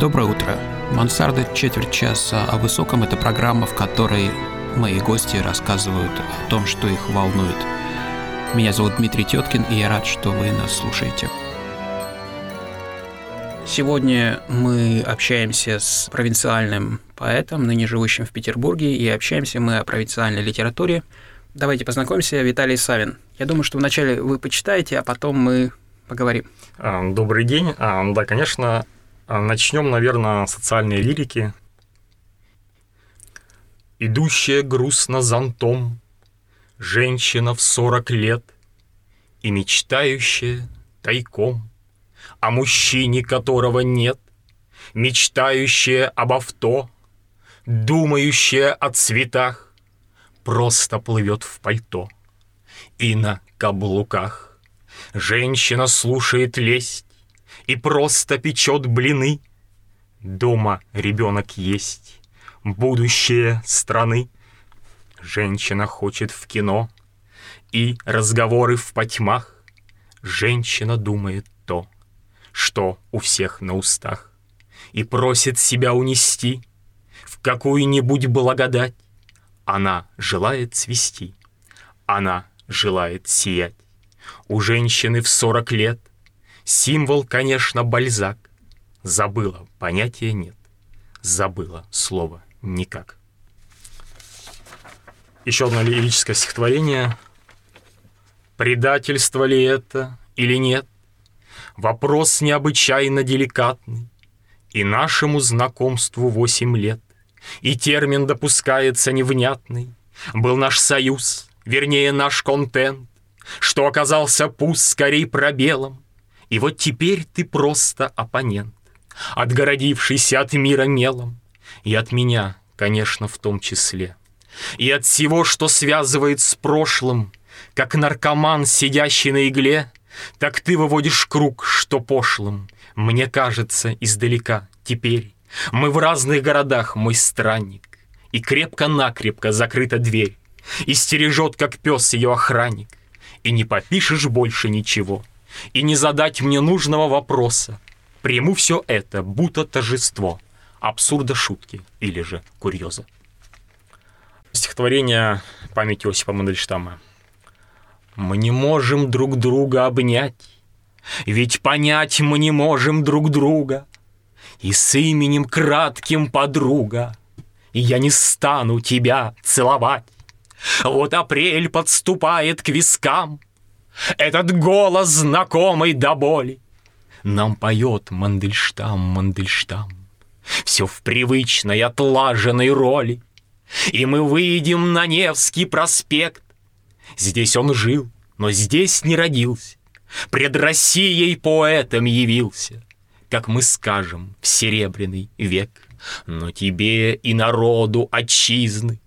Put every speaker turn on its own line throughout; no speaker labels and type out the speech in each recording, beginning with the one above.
Доброе утро. Мансарда четверть часа о высоком – это программа, в которой мои гости рассказывают о том, что их волнует. Меня зовут Дмитрий Теткин, и я рад, что вы нас слушаете. Сегодня мы общаемся с провинциальным поэтом, ныне живущим в Петербурге, и общаемся мы о провинциальной литературе. Давайте познакомимся, Виталий Савин. Я думаю, что вначале вы почитаете, а потом мы поговорим.
Добрый день. Да, конечно, начнем, наверное, с социальной лирики. Идущая грустно зонтом, женщина в сорок лет и мечтающая тайком о мужчине, которого нет, мечтающая об авто, думающая о цветах, просто плывет в пальто и на каблуках. Женщина слушает лесть и просто печет блины. Дома ребенок есть, будущее страны. Женщина хочет в кино и разговоры в потьмах. Женщина думает то, что у всех на устах, и просит себя унести в какую-нибудь благодать. Она желает цвести, она желает сиять. У женщины в сорок лет символ, конечно, бальзак. Забыла, понятия нет. Забыла слово никак. Еще одно лирическое стихотворение. Предательство ли это или нет? Вопрос необычайно деликатный. И нашему знакомству восемь лет. И термин допускается невнятный. Был наш союз, вернее наш контент, Что оказался пуст скорей пробелом. И вот теперь ты просто оппонент, Отгородившийся от мира мелом. И от меня, конечно, в том числе. И от всего, что связывает с прошлым, Как наркоман, сидящий на игле, Так ты выводишь круг, что пошлым. Мне кажется, издалека, теперь Мы в разных городах, мой странник, И крепко-накрепко закрыта дверь, И стережет, как пес, ее охранник, И не попишешь больше ничего, И не задать мне нужного вопроса. Приму все это, будто торжество, Абсурда шутки или же курьеза. Стихотворение памяти Осипа Мандельштама. Мы не можем друг друга обнять, Ведь понять мы не можем друг друга, И с именем кратким подруга, И я не стану тебя целовать. Вот апрель подступает к вискам, Этот голос знакомый до боли. Нам поет Мандельштам, Мандельштам, Все в привычной отлаженной роли. И мы выйдем на Невский проспект, Здесь он жил, но здесь не родился. Пред Россией поэтом явился, Как мы скажем, в серебряный век. Но тебе и народу отчизны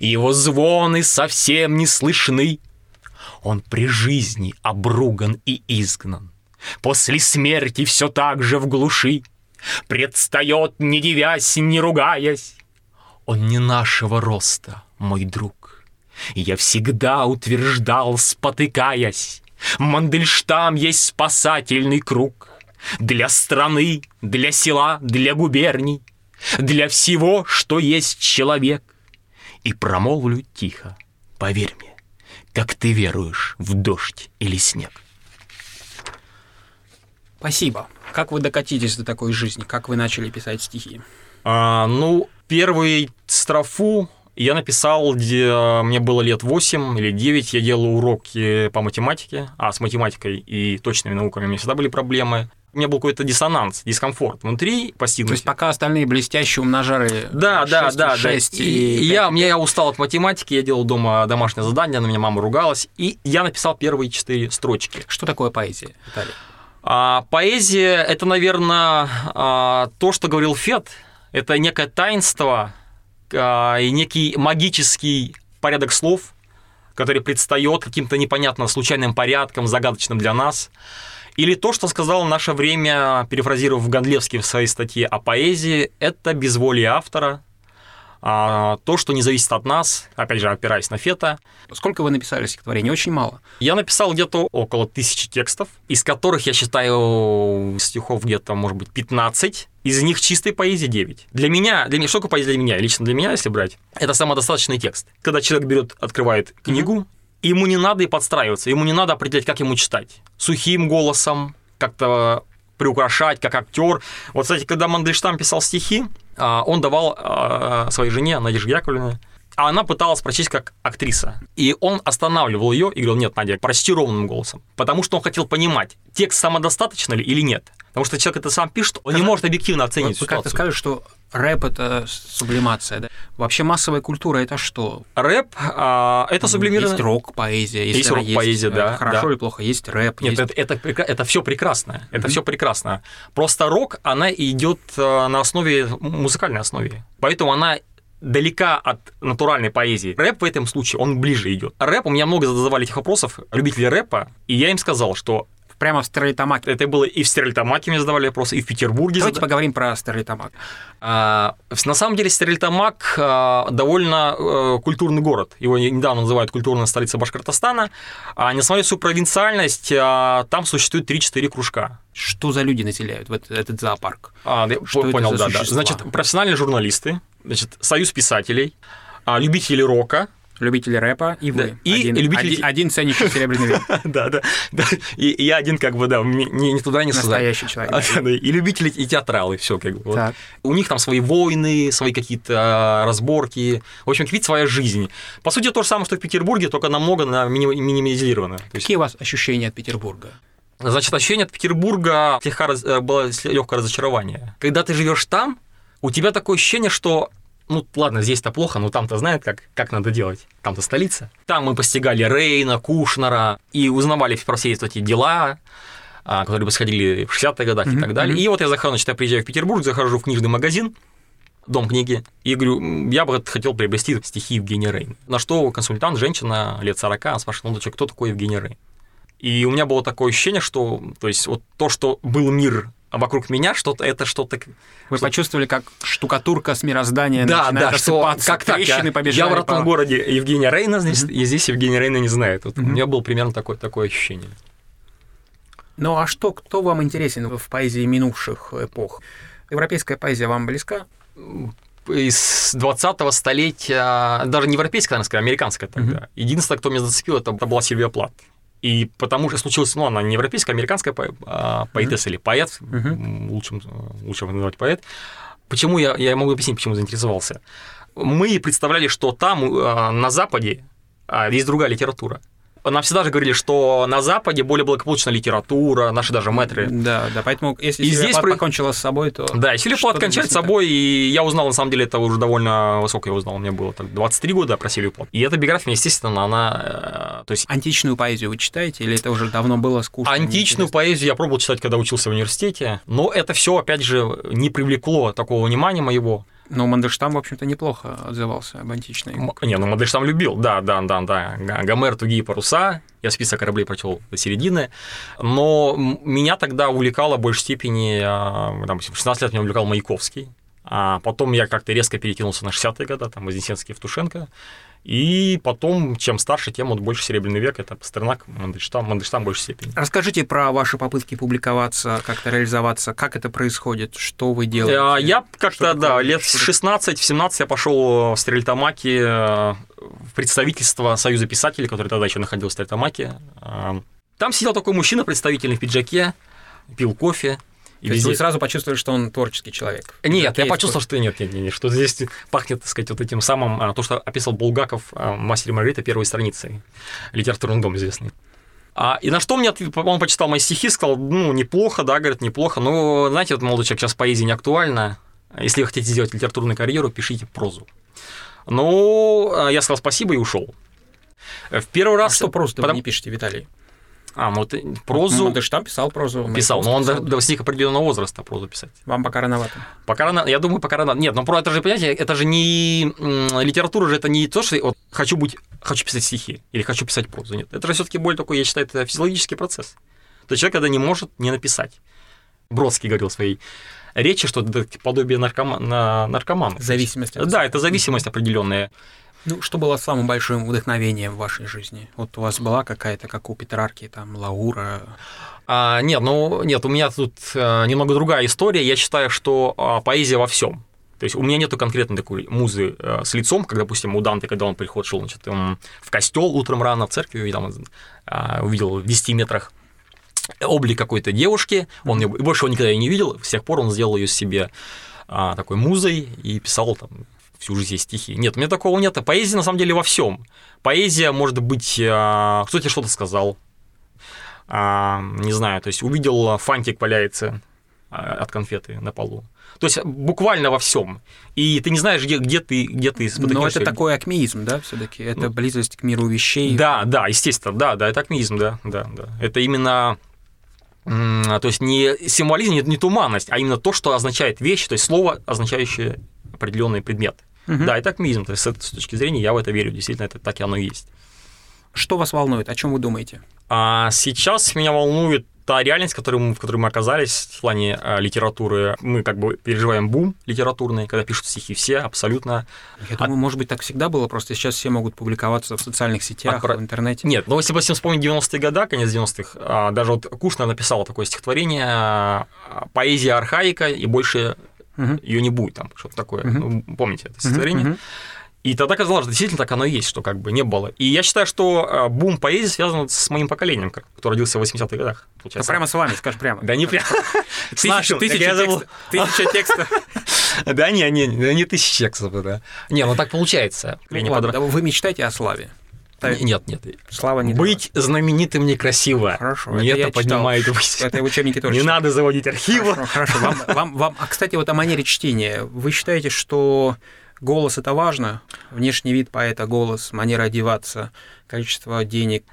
Его звоны совсем не слышны. Он при жизни обруган и изгнан, После смерти все так же в глуши Предстает, не девясь, не ругаясь. Он не нашего роста, мой друг. Я всегда утверждал, спотыкаясь, Мандельштам есть спасательный круг Для страны, для села, для губерний, Для всего, что есть человек. И промолвлю тихо, поверь мне, Как ты веруешь в дождь или снег.
Спасибо. Как вы докатитесь до такой жизни? Как вы начали писать стихи?
А, ну, первую строфу я написал, где мне было лет 8 или 9, я делал уроки по математике, а с математикой и точными науками у меня всегда были проблемы. У меня был какой-то диссонанс, дискомфорт внутри постигнуть.
То есть пока остальные блестящие умножали
да, 6 да, да,
6
да. И, и я, я устал от математики, я делал дома домашнее задание, на меня мама ругалась, и я написал первые четыре строчки.
Что такое поэзия, Виталий?
А, поэзия – это, наверное, а, то, что говорил Фет, это некое таинство, а, и некий магический порядок слов, который предстает каким-то непонятно случайным порядком, загадочным для нас. Или то, что сказал наше время, перефразировав Гондлевский в своей статье о поэзии, это безволие автора, а, то, что не зависит от нас, опять же, опираясь на Фета.
Сколько вы написали стихотворений? Очень мало.
Я написал где-то около тысячи текстов, из которых я считаю стихов где-то, может быть, 15. Из них чистой поэзии 9. Для меня, для меня, что такое поэзия для меня? Лично для меня, если брать, это самодостаточный текст. Когда человек берет, открывает книгу, ему не надо и подстраиваться, ему не надо определять, как ему читать. Сухим голосом, как-то приукрашать, как актер. Вот, кстати, когда Мандельштам писал стихи, а, он давал а, своей жене, Надежде Яковлевне, а она пыталась прочесть как актриса. И он останавливал ее и говорил, нет, Надя, прочти ровным голосом. Потому что он хотел понимать, текст самодостаточно ли или нет. Потому что человек это сам пишет, он не может объективно оценить
Вы как-то сказали, что рэп это сублимация, да? Вообще массовая культура это что?
Рэп а, это сублимированная...
Есть рок, поэзия. Если
есть рок, поэзия, да.
Хорошо
да.
или плохо, есть рэп.
Нет,
есть...
это, это, это все прекрасно. Это mm-hmm. все прекрасно. Просто рок, она идет на основе, музыкальной основе. Поэтому она далека от натуральной поэзии. Рэп в этом случае, он ближе идет. Рэп, у меня много задавали этих вопросов, любители рэпа, и я им сказал, что
Прямо в Стерлитамаке.
Это было и в Стерлитамаке мне задавали вопросы, и в Петербурге.
Давайте зад... поговорим про Стерлитамак.
А, на самом деле Стерлитамак а, довольно а, культурный город. Его недавно называют культурная столица Башкортостана. А несмотря на свою провинциальность, а, там существует 3-4 кружка.
Что за люди населяют в этот, этот зоопарк?
А, я
Что
понял,
это за
да, да. Значит, профессиональные журналисты, значит, союз писателей, а, любители рока,
любители рэпа, и вы.
Да. И
один,
любители...
один, один ценящий серебряный век.
Да, да, да. И я один как бы, да, не, не туда, не сюда.
Настоящий человек.
И любители, и театралы, все как бы. У них там свои войны, свои какие-то а, разборки. В общем, какие-то своя жизнь. По сути, то же самое, что в Петербурге, только намного на минимизировано.
Какие у вас ощущения от Петербурга?
Значит, ощущение от Петербурга слегка раз... Э, было легкое разочарование. Когда ты живешь там, у тебя такое ощущение, что ну ладно, здесь-то плохо, но там-то знают, как, как надо делать. Там-то столица. Там мы постигали Рейна, Кушнера и узнавали про все эти дела, а, которые происходили в 60-х годах mm-hmm. и так далее. Mm-hmm. И вот я захожу, значит, я приезжаю в Петербург, захожу в книжный магазин, дом книги, и говорю, я бы хотел приобрести стихи Евгения Рейна. На что консультант, женщина лет 40, она спрашивает, ну, кто такой Евгений Рейн? И у меня было такое ощущение, что, то есть, вот то, что был мир вокруг меня что-то это что-то.
Вы что почувствовали, как штукатурка с мироздания
да, да, что как так, я,
я
в родном по... городе Евгения Рейна, здесь, mm-hmm. и здесь Евгения Рейна не знает. Вот mm-hmm. У меня было примерно такое, такое ощущение.
Ну а что, кто вам интересен в поэзии минувших эпох? Европейская поэзия вам близка?
из 20-го столетия, даже не европейская, наверное, скорее, американская тогда. Mm-hmm. Единственное, кто меня зацепил, это была Сильвия Плат. И потому что случилось, ну, она не европейская, а американская а, поэтесса mm-hmm. или поэт, mm-hmm. лучше, лучше называть поэт. Почему я, я могу объяснить, почему заинтересовался. Мы представляли, что там, а, на Западе, есть другая литература нам всегда же говорили, что на Западе более благополучная литература, наши даже мэтры.
Да, да, поэтому если и здесь про... покончила с собой, то...
Да, если Плат кончает с собой, и я узнал, на самом деле, это уже довольно высоко я узнал, мне было так 23 года про Силию Плат. И эта биография, естественно, она...
Э, то есть... Античную поэзию вы читаете, или это уже давно было скучно?
Античную поэзию я пробовал читать, когда учился в университете, но это все, опять же, не привлекло такого внимания моего.
Но Мандельштам, в общем-то, неплохо отзывался об античной.
Не, ну Мандельштам любил, да, да, да, да. Гомер, тугие паруса, я список кораблей прочел до середины, но меня тогда увлекало в большей степени, а, в 16 лет меня увлекал Маяковский, а потом я как-то резко перекинулся на 60-е годы, там, Вознесенский, Евтушенко, и потом, чем старше, тем вот больше Серебряный век, это Пастернак, Мандельштам, Мандельштам в большей степени.
Расскажите про ваши попытки публиковаться, как-то реализоваться, как это происходит, что вы делаете?
А, я как-то, да, лет в 16-17 я пошел в Стрельтамаке э, в представительство Союза писателей, который тогда еще находился в Стрельтамаке. Э, там сидел такой мужчина, представительный в пиджаке, пил кофе,
и То везде... есть вы сразу почувствовали, что он творческий человек?
Нет, я почувствовал, что нет, нет, нет, нет, что здесь пахнет, так сказать, вот этим самым, а, то, что описал Булгаков а, «Мастер Маргарита» первой страницы, литературный дом известный. А, и на что мне он почитал мои стихи, сказал, ну, неплохо, да, говорит, неплохо, но, знаете, вот молодой человек, сейчас поэзия не актуальна, если вы хотите сделать литературную карьеру, пишите прозу. Ну, а, я сказал спасибо и ушел. В первый раз... А
что прозу потому... не пишете, Виталий?
А, ну вот прозу...
Мандельштам писал прозу.
Писал, но он писал. достиг определенного возраста прозу писать.
Вам пока рановато.
Пока рано, я думаю, пока рано. Нет, но про это же, понимаете, это же не... Литература же это не то, что вот, хочу быть... Хочу писать стихи или хочу писать прозу. Нет, это же все таки более такой, я считаю, это физиологический процесс. То есть человек, когда не может не написать. Бродский говорил в своей речи, что это подобие наркома... на наркомана.
Зависимость.
Да, это зависимость определенная.
Ну, что было самым большим вдохновением в вашей жизни? Вот у вас была какая-то, как у Петрарки, там, Лаура?
А, нет, ну, нет, у меня тут а, немного другая история. Я считаю, что а, поэзия во всем. То есть у меня нету конкретно такой музы э, с лицом, как, допустим, у Данте, когда он приход шел значит, в костел утром рано в церкви, там, э, увидел в 10 метрах облик какой-то девушки, он ее, больше его никогда не видел, с тех пор он сделал ее себе а, такой музой и писал там всю жизнь стихи. Нет, у меня такого нет. Поэзия на самом деле во всем. Поэзия может быть, а, кто тебе что-то сказал, а, не знаю, то есть увидел фантик валяется а, от конфеты на полу. То есть буквально во всем. И ты не знаешь, где, где ты, где ты
Но это такой акмеизм, да, все-таки? Это ну, близость к миру вещей.
Да, да, естественно, да, да, это акмеизм, да, да, да. Это именно то есть не символизм, не, не туманность, а именно то, что означает вещь, то есть слово, означающее определенный предмет. Угу. Да, это акмеизм. То есть с этой точки зрения я в это верю. Действительно, это так и оно и есть.
Что вас волнует? О чем вы думаете?
А сейчас меня волнует та реальность, в которой мы, в которой мы оказались в плане э, литературы. Мы как бы переживаем бум литературный, когда пишут стихи все абсолютно.
Я думаю, От... может быть, так всегда было, просто сейчас все могут публиковаться в социальных сетях, От... в интернете.
Нет, ну если, допустим, вспомнить 90-е годы, конец 90-х, а, даже вот Кушнер написал такое стихотворение а, «Поэзия архаика, и больше угу. ее не будет», там что-то такое. Угу. Ну, помните это стихотворение? Угу. И тогда казалось, что действительно так оно и есть, что как бы не было. И я считаю, что э, бум поэзии связан с моим поколением, кто родился в 80-х годах.
Да прямо с вами, скажешь прямо.
Да не прямо.
Тысяча текстов.
Да не, не, не тысяча текстов, да. Не, ну так получается.
Вы мечтаете о славе?
Нет, нет.
Слава не
Быть знаменитым некрасиво.
Хорошо.
Не это, это поднимает
Это в учебнике тоже.
Не надо заводить архивы.
Хорошо, хорошо. Вам, вам, вам... А, кстати, вот о манере чтения. Вы считаете, что Голос это важно, внешний вид поэта, голос, манера одеваться, количество денег.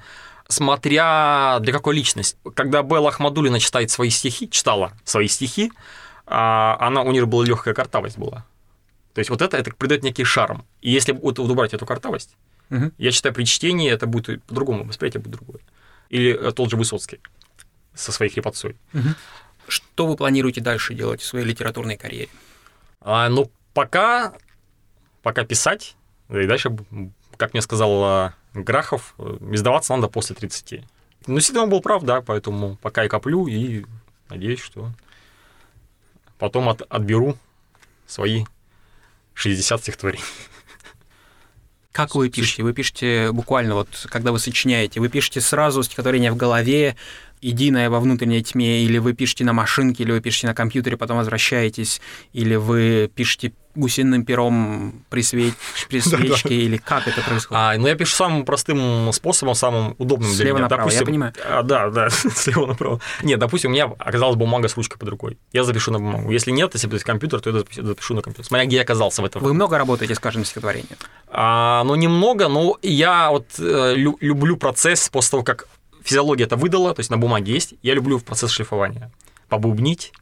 Смотря для какой личности. Когда Белла Ахмадулина читает свои стихи, читала свои стихи, а, она, у нее была легкая картавость была. То есть вот это, это придает некий шарм. И если вот убрать эту картавость, угу. я считаю, при чтении это будет по-другому, восприятие будет другое. Или э, тот же Высоцкий со своей хрипотцой.
Угу. Что вы планируете дальше делать в своей литературной карьере?
А, ну, пока пока писать, и дальше, как мне сказал Грахов, издаваться надо после 30. Ну, действительно, он был прав, да, поэтому пока я коплю и надеюсь, что потом от, отберу свои 60 стихотворений.
Как вы пишете? Вы пишете буквально вот, когда вы сочиняете, вы пишете сразу стихотворение в голове, единое во внутренней тьме, или вы пишете на машинке, или вы пишете на компьютере, потом возвращаетесь, или вы пишете гусиным пером при, свеч... при свечке, или как это происходит?
А, ну, я пишу самым простым способом, самым удобным
слева для меня. Направо, допустим, я понимаю.
А, да, да, слева направо. Нет, допустим, у меня оказалась бумага с ручкой под рукой. Я запишу на бумагу. Если нет, если будет компьютер, то я запишу на компьютер. Смотря где я оказался в этом.
Вы много работаете с каждым стихотворением?
А, ну, немного, но я вот э, люблю процесс после того, как физиология это выдала, то есть на бумаге есть. Я люблю процесс шлифования. Побубнить,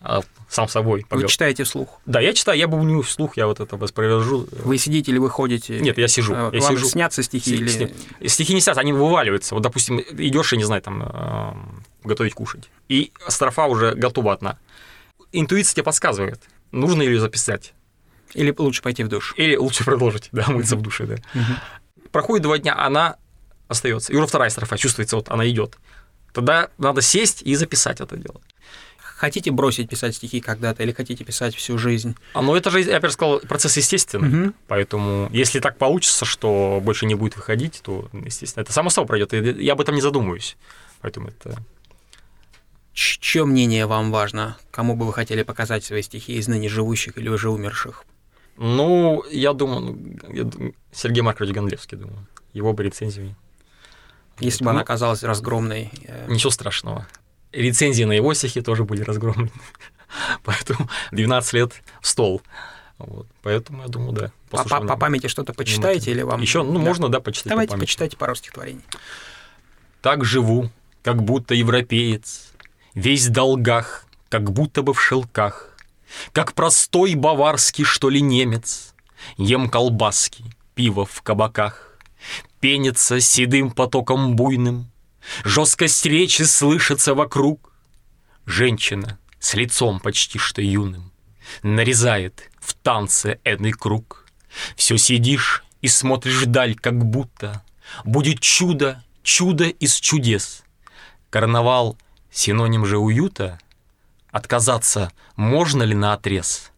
а, сам собой.
Повел. Вы читаете вслух?
Да, я читаю, я бубню вслух, я вот это воспроизвожу.
Вы сидите или вы ходите?
Нет, я сижу.
А,
я
вам
сижу.
снятся стихи С, или...
Стихи не снятся, они вываливаются. Вот, допустим, идешь и, не знаю, там, готовить кушать. И строфа уже готова одна. Интуиция тебе подсказывает, нужно ее записать.
Или лучше пойти в душ.
Или лучше продолжить, да, мыться в душе, да. Проходит два дня, она остается. И уже вторая строфа чувствуется, вот она идет. Тогда надо сесть и записать это дело.
Хотите бросить писать стихи когда-то или хотите писать всю жизнь?
А, ну, это же, я опять сказал, процесс естественный. Угу. Поэтому, если так получится, что больше не будет выходить, то, естественно, это само собой пройдет. Я об этом не задумываюсь. Поэтому это
Чье мнение вам важно? Кому бы вы хотели показать свои стихи из ныне живущих или уже умерших?
Ну, я думаю, я думаю Сергей Маркович Гондлевский, думаю. Его бы рецензию
если бы ну, она оказалась разгромной.
Э, ничего страшного. Рецензии на его стихи тоже были разгромлены. Поэтому 12 лет в стол. Вот. Поэтому я думаю, да.
По, по, по памяти что-то почитаете или вам?
Еще, ну, да. можно, да, почитать.
Давайте по почитайте пару стихотворений.
Так живу, как будто европеец, весь в долгах, как будто бы в шелках, как простой баварский, что ли, немец, ем колбаски, пиво в кабаках пенится седым потоком буйным, Жесткость речи слышится вокруг. Женщина, с лицом почти что юным, нарезает в танце эдный круг. Все сидишь и смотришь вдаль, как будто будет чудо, чудо из чудес. Карнавал — синоним же уюта. Отказаться можно ли на отрез?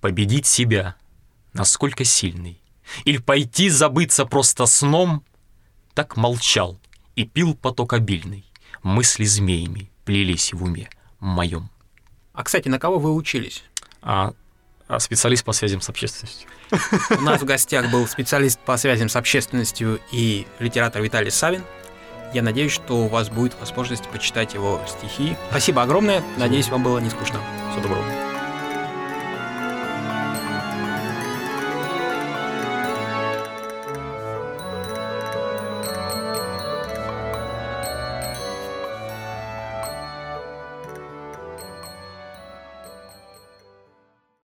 Победить себя, насколько сильный? Или пойти забыться просто сном? Так молчал и пил поток обильный. Мысли змеями плелись в уме моем.
А, кстати, на кого вы учились?
А, а специалист по связям с общественностью.
У нас в гостях был специалист по связям с общественностью и литератор Виталий Савин. Я надеюсь, что у вас будет возможность почитать его стихи. Спасибо огромное. Надеюсь, вам было не скучно.
Всего доброго.